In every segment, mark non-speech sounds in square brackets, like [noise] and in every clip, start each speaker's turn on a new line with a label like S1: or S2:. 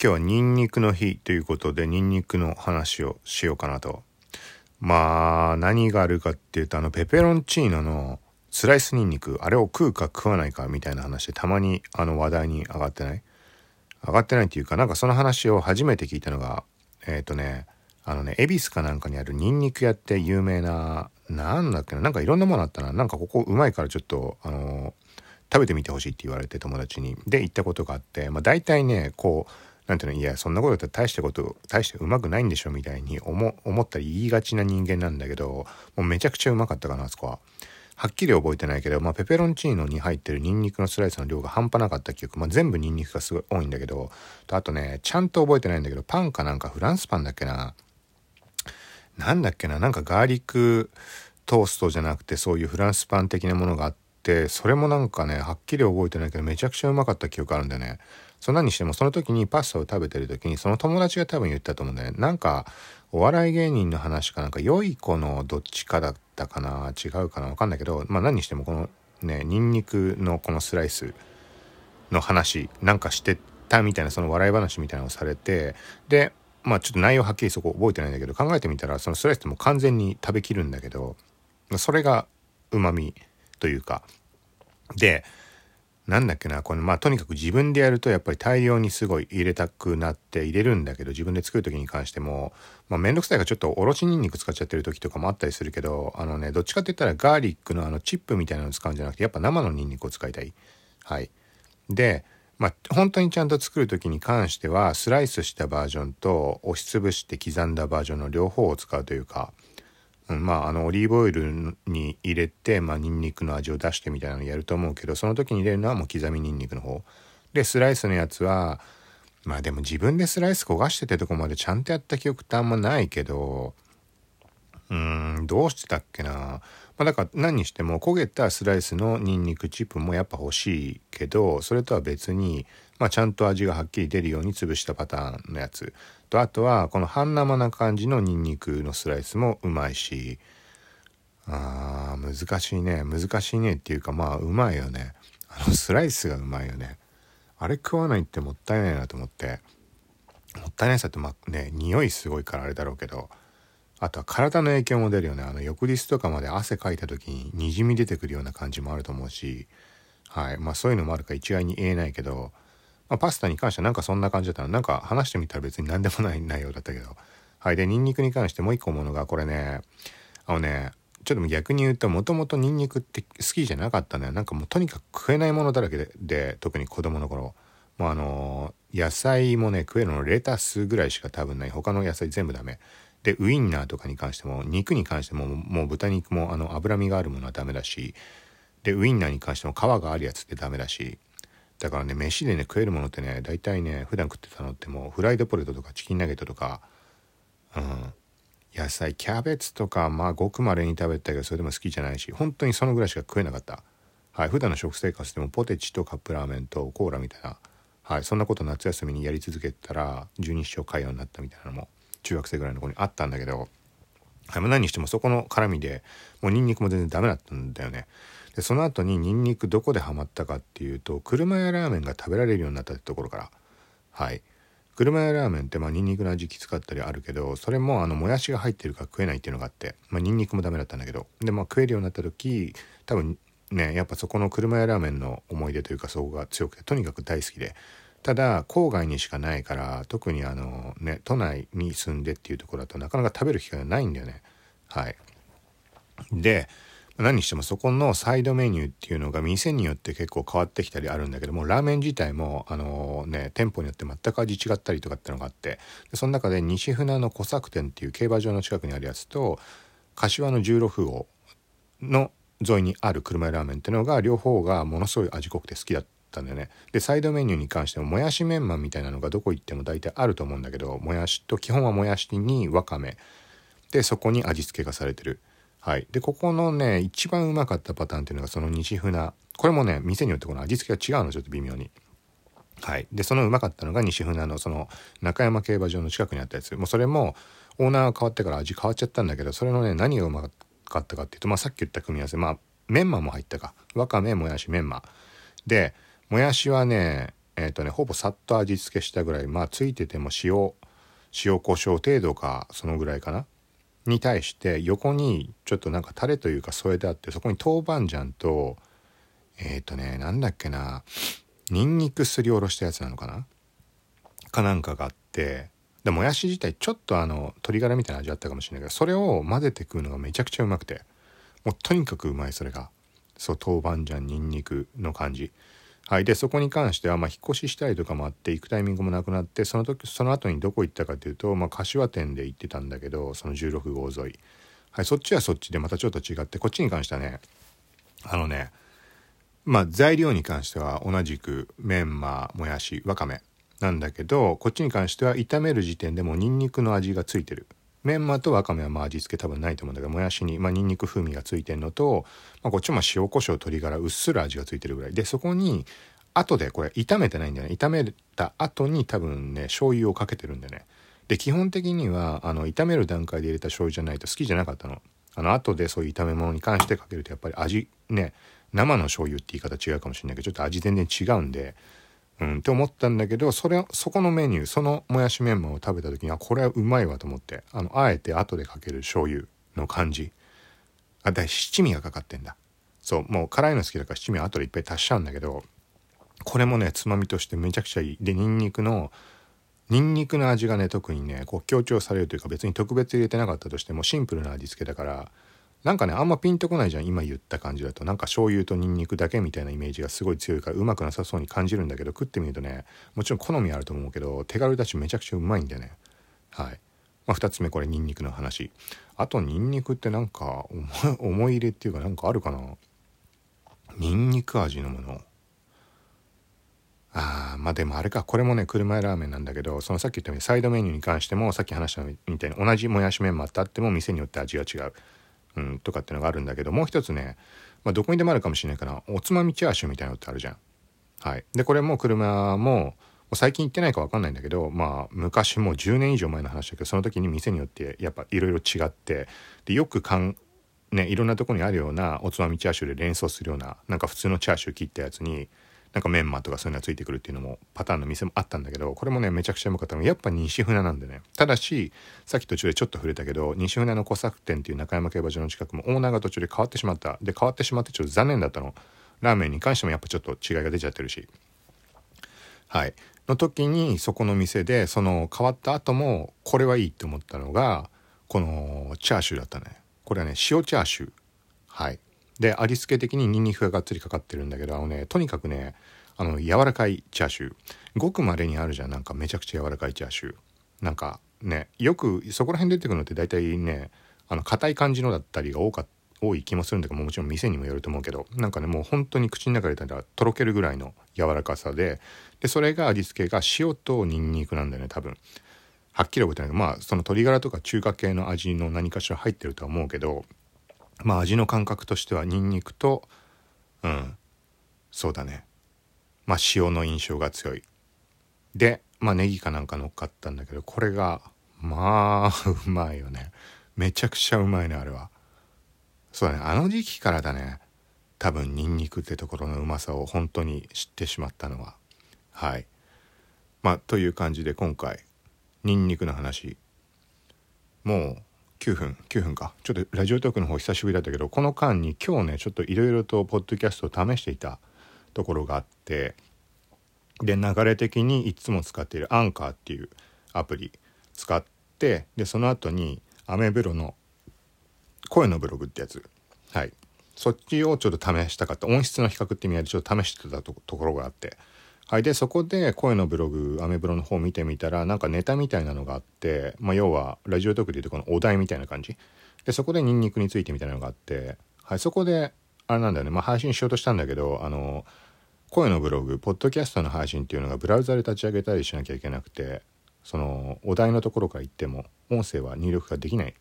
S1: 今日はニンニクの日ということでニンニクの話をしようかなと。まあ何があるかっていうとあのペペロンチーノのスライスニンニク。あれを食うか食わないかみたいな話でたまにあの話題に上がってない？上がってないっていうかなんかその話を初めて聞いたのがえっ、ー、とねあのね恵比寿かなんかにあるニンニク屋って有名ななんだっけな？なんかいろんなものあったな。なんかここうまいからちょっとあの食べてみてほしいって言われて友達に。で行ったことがあってまあ大体ねこうなんていうのいやそんなこと言ったら大したこと大してうまくないんでしょみたいに思思ったり言いがちな人間なんだけどもうめちゃくちゃうまかったかなあそこは。はっきり覚えてないけど、まあ、ペペロンチーノに入ってるニンニクのスライスの量が半端なかった記憶、まあ、全部ニンニクがすごい多いんだけどあとねちゃんと覚えてないんだけどパンかなんかフランスパンだっけななんだっけななんかガーリックトーストじゃなくてそういうフランスパン的なものがあってそれもなんかねはっきり覚えてないけどめちゃくちゃうまかった記憶あるんだよね。そんなにしてもその時にパスタを食べてる時にその友達が多分言ったと思うんだよね。なんかお笑い芸人の話かなんか良い子のどっちかだったかな違うかな分かんないけどまあ何にしてもこのねニンニクのこのスライスの話なんかしてたみたいなその笑い話みたいなのをされてでまあちょっと内容はっきりそこ覚えてないんだけど考えてみたらそのスライスってもう完全に食べきるんだけどそれがうまみというか。でなんだっけなこのまあとにかく自分でやるとやっぱり大量にすごい入れたくなって入れるんだけど自分で作る時に関してもまあ面倒くさいからちょっとおろしにんにく使っちゃってる時とかもあったりするけどあのねどっちかって言ったらガーリックのあのチップみたいなのを使うんじゃなくてやっぱ生のにんにくを使いたい。はい。でまあ本当にちゃんと作る時に関してはスライスしたバージョンと押しつぶして刻んだバージョンの両方を使うというかうん、まああのオリーブオイルに入れてまあニンニクの味を出してみたいなのやると思うけどその時に入れるのはもう刻みニンニクの方。でスライスのやつはまあでも自分でスライス焦がしててとこまでちゃんとやった記憶ってあんまないけどうーんどうしてたっけな、まあ、だから何にしても焦げたスライスのニンニクチップもやっぱ欲しいけどそれとは別に、まあ、ちゃんと味がはっきり出るように潰したパターンのやつ。とあとはこの半生な感じのニンニクのスライスもうまいし。あー難しいね。難しいねっていうかまあうまいよね。あのスライスがうまいよね。あれ食わないってもったいないなと思って。もったいないさってまあね匂いすごいからあれだろうけど。あとは体の影響も出るよね。あの翌日とかまで汗かいた時ににじみ出てくるような感じもあると思うし。はい。まあそういうのもあるか一概に言えないけどまあ、パスタに関してはなんかそんな感じだったの。なんか話してみたら別に何でもない内容だったけど。はい。でニンニクに関してもう一個思うのがこれねあのねちょっと逆に言うともともとニンニクって好きじゃなかったのよ。なんかもうとにかく食えないものだらけでで特に子供の頃。もうあの野菜もね食えるのレタスぐらいしか多分ない。他の野菜全部ダメ。でウインナーとかに関しても肉に関してももう豚肉もあの脂身があるものはダメだしでウインナーに関しても皮があるやつってダメだしだからね飯でね食えるものってね大体ね普段食ってたのってもうフライドポテトとかチキンナゲットとかうん野菜キャベツとかまあごくまれに食べたけどそれでも好きじゃないし本当にそのぐらいしか食えなかった。はい普段の食生活でもポテチとカップラーメンとコーラみたいなはいそんなこと夏休みにやり続けたら十二指腸潰瘍になったみたいなのも中学生ぐらいの子にあったんだけどはい、何にしてもそこの絡みでもうニンニクも全然ダメだったんだよね。でその後にニンニクどこでハマったかっていうと車屋ラーメンが食べられるようになったってところから。はい。車屋ラーメンってまあニンニクの味きつかったりあるけどそれもあのもやしが入ってるから食えないっていうのがあって、まあ、ニンニクもダメだったんだけど。でまあ食えるようになった時多分ねやっぱそこの車屋ラーメンの思い出というかそこが強くてとにかく大好きで。ただ郊外にしかないから特にあのね都内に住んでっていうところだとなかなか食べる機会がないんだよね。はい。で何にしてもそこのサイドメニューっていうのが店によって結構変わってきたりあるんだけどもラーメン自体もあのね店舗によって全く味違ったりとかってのがあってでその中で西船の小作店っていう競馬場の近くにあるやつと柏の十六号の沿いにある車屋ラーメンっていうのが両方がものすごい味濃くて好きだったんだよねでサイドメニューに関してももやしメンマみたいなのがどこ行っても大体あると思うんだけどもやしと基本はもやしにわかめでそこに味付けがされてるはい。で、ここのね、一番うまかったパターンっていうのがその西船。これもね、店によってこの味付けが違うの、ちょっと微妙に。はい。で、そのうまかったのが西船のその中山競馬場の近くにあったやつ。もうそれもオーナーが変わってから味変わっちゃったんだけど、それのね、何がうまかったかっていうと、まあさっき言った組み合わせ、まあメンマも入ったか。わかめ、もやし、メンマ。で、もやしはね、えっ、とねほぼさっと味付けしたぐらいまあついてても塩塩コショウ程度かそのぐらいかな？に対して横にちょっとなんかタレというか添えてあってそこに豆板醤とえっ、とねなんだっけなニンニクすりおろしたやつなのかな？かなんかがあってでもやし自体ちょっとあの鶏ガラみたいな味あったかもしれないけどそれを混ぜて食うのがめちゃくちゃうまくてもうとにかくうまいそれが。そう豆板醤ニンニクの感じ。はい。でそこに関してはまあ引っ越ししたりとかもあって行くタイミングもなくなってその時その後にどこ行ったかというとまあ柏店で行ってたんだけどその16号沿い。はい。そっちはそっちでまたちょっと違ってこっちに関してはねあのねまあ材料に関しては同じくメンマもやしわかめなんだけどこっちに関しては炒める時点でもうニンニクの味がついてる。メンマとわかめはまあ味付け多分ないと思うんだけどもやしに、まあ、ニンニク風味がついてるのと、まあ、こっちも塩コショウ鶏ガラうっすら味がついてるぐらい。でそこに後でこれ炒めてないんだよね。炒めた後に多分ね醤油をかけてるんだよね。で基本的にはあの炒める段階で入れた醤油じゃないと好きじゃなかったの。あの後でそういう炒め物に関してかけるとやっぱり味ね生の醤油って言い方違うかもしれないけどちょっと味全然違うんでうん。って思ったんだけどそれそこのメニューそのもやしメンマを食べた時にあこれはうまいわと思ってあのあえて後でかける醤油の感じ。あだ七味がかかってんだ。そうもう辛いの好きだから七味は後でいっぱい足しちゃうんだけどこれもねつまみとしてめちゃくちゃいい。でニンニクのニンニクの味がね特にねこう強調されるというか別に特別入れてなかったとしてもシンプルな味付けだからなんかねあんまピンとこないじゃん今言った感じだと。なんか醤油とニンニクだけみたいなイメージがすごい強いからうまくなさそうに感じるんだけど食ってみるとねもちろん好みあると思うけど手軽だしめちゃくちゃうまいんだよね。はい。まあ、2つ目これニンニクの話。あとニンニクってなんか思い入れっていうかなんかあるかな？ニンニク味のもの。あーまあでもあれか。これもね車屋ラーメンなんだけどそのさっき言ったようにサイドメニューに関してもさっき話したみたいに同じもやしメンマってあっても店によって味が違う、うん、とかってのがあるんだけどもう一つね、まあ、どこにでもあるかもしれないからおつまみチャーシューみたいなのってあるじゃん。はい、でこれも車も最近行ってないか分かんないんだけどまあ昔もう10年以上前の話だけどその時に店によってやっぱいろいろ違ってでよくかんねいろんなとこにあるようなおつまみチャーシューで連想するようななんか普通のチャーシュー切ったやつになんかメンマとかそういうのがついてくるっていうのもパターンの店もあったんだけどこれもねめちゃくちゃうまかったのがやっぱ西船なんでね。ただしさっき途中でちょっと触れたけど西船の小作店っていう中山競馬場の近くもオーナーが途中で変わってしまった。で変わってしまってちょっと残念だったの。ラーメンに関してもやっぱちょっと違いが出ちゃってるし。はい。の時にそこの店でその変わった後もこれはいいって思ったのがこのチャーシューだったね。これはね塩チャーシュー。はい。で味付け的にニンニクががっつりかかってるんだけどあのねとにかくねあの柔らかいチャーシュー。ごくまれにあるじゃん。なんかめちゃくちゃ柔らかいチャーシュー。なんかねよくそこら辺出てくるのって大体ねあの硬い感じのだったりが多か多い気もするんだけどもちろん店にもよると思うけどなんかねもう本当に口の中でたらとろけるぐらいの柔らかさででそれが味付けが塩とニンニクなんだよね多分。はっきり覚えてないけどまあその鶏ガラとか中華系の味の何かしら入ってるとは思うけどまあ味の感覚としてはニンニクとうんそうだね。まあ塩の印象が強い。でまあネギかなんか乗っかったんだけどこれがまあうまいよね。めちゃくちゃうまいねあれは。そうだね。あの時期からだね。多分ニンニクってところのうまさを本当に知ってしまったのは。はい。まあという感じで今回ニンニクの話。もう9分9分か。ちょっとラジオトークの方久しぶりだったけどこの間に今日ねちょっといろいろとポッドキャストを試していたところがあってで流れ的にいつも使っているアンカーっていうアプリ使ってでその後にアメブロの声のブログってやつ。はい。そっちをちょっと試したかった。音質の比較って意味合いでちょっと試してたところがあって。はい、でそこで声のブログアメブロの方見てみたらなんかネタみたいなのがあって、まあ、要はラジオトークでいうとこのお題みたいな感じ。でそこでニンニクについてみたいなのがあって、はい、そこであれなんだよね、まあ、配信しようとしたんだけどあの声のブログポッドキャストの配信っていうのがブラウザで立ち上げたりしなきゃいけなくてそのお題のところから言っても音声は入力ができない。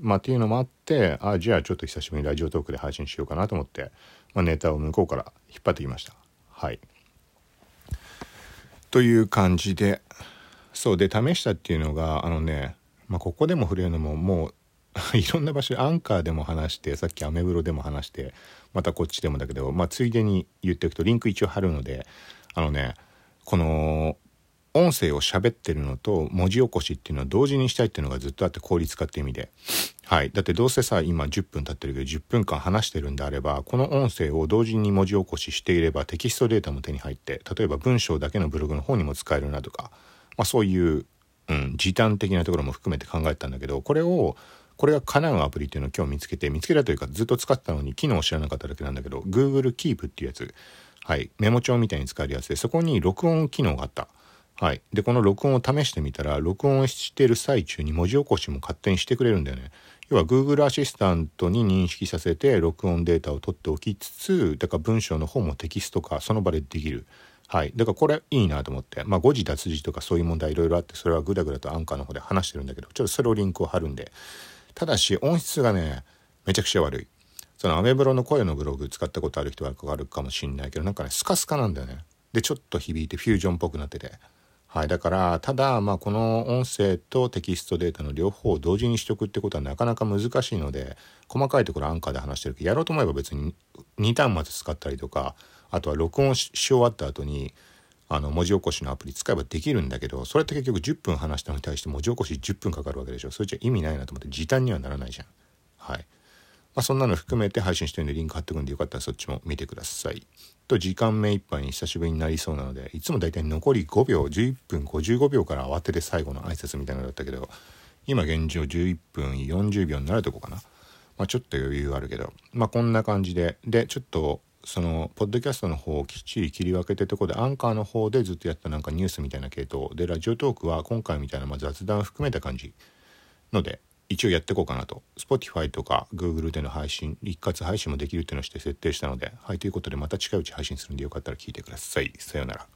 S1: まあっていうのもあってあじゃあちょっと久しぶりにラジオトークで配信しようかなと思って、まあ、ネタを向こうから引っ張ってきました。はい。という感じでそうで試したっていうのがあのね、まあ、ここでも触れるのももう [laughs] いろんな場所でアンカーでも話してさっきアメブロでも話してまたこっちでもだけど、まあ、ついでに言っておくとリンク一応貼るのであのねこの音声を喋ってるのと文字起こしっていうのを同時にしたいっていうのがずっとあって効率化って意味で。はい。だってどうせさ、今10分経ってるけど10分間話してるんであれば、この音声を同時に文字起こししていればテキストデータも手に入って、例えば文章だけのブログの方にも使えるなとか、まあそういう、うん、時短的なところも含めて考えたんだけど、これを、これが叶うアプリっていうのを今日見つけて、見つけたというかずっと使ってたのに機能を知らなかっただけなんだけど、Google Keep っていうやつ、はい、メモ帳みたいに使えるやつで、そこに録音機能があった。はい。で、この録音を試してみたら、録音してる最中に文字起こしも勝手にしてくれるんだよね。要は Google アシスタントに認識させて録音データを取っておきつつ、だから文章の方もテキストかその場でできる。はい。だからこれいいなと思って。まあ誤字脱字とかそういう問題いろいろあって、それはグダグダとアンカーの方で話してるんだけど、ちょっとそれをリンクを貼るんで。ただし音質がね、めちゃくちゃ悪い。そのアメブロの声のブログ使ったことある人はわかるかもしんないけどなんかねスカスカなんだよねでちょっと響いてフュージョンっぽくなっててはいだからただまあこの音声とテキストデータの両方を同時にしとくってことはなかなか難しいので細かいところアンカーで話してるけどやろうと思えば別に2端末使ったりとかあとは録音し終わった後にあの文字起こしのアプリ使えばできるんだけどそれって結局10分話したのに対して文字起こし10分かかるわけでしょ。それじゃ意味ないなと思って時短にはならないじゃん。はい。まあ、そんなの含めて配信してるんでリンク貼っておくんでよかったらそっちも見てください。と時間目いっぱいに久しぶりになりそうなのでいつもだいたい残り5秒11分55秒から慌てて最後の挨拶みたいなのだったけど今現状11分40秒になるとこかな。まあ、ちょっと余裕あるけどまあこんな感じででちょっとそのポッドキャストの方をきっちり切り分けてとこでアンカーの方でずっとやったなんかニュースみたいな系統でラジオトークは今回みたいなまあ雑談含めた感じので一応やっていこうかなと。Spotify とか Google での配信一括配信もできるっていうのをして設定したのではいということでまた近いうち配信するんでよかったら聞いてください。さようなら。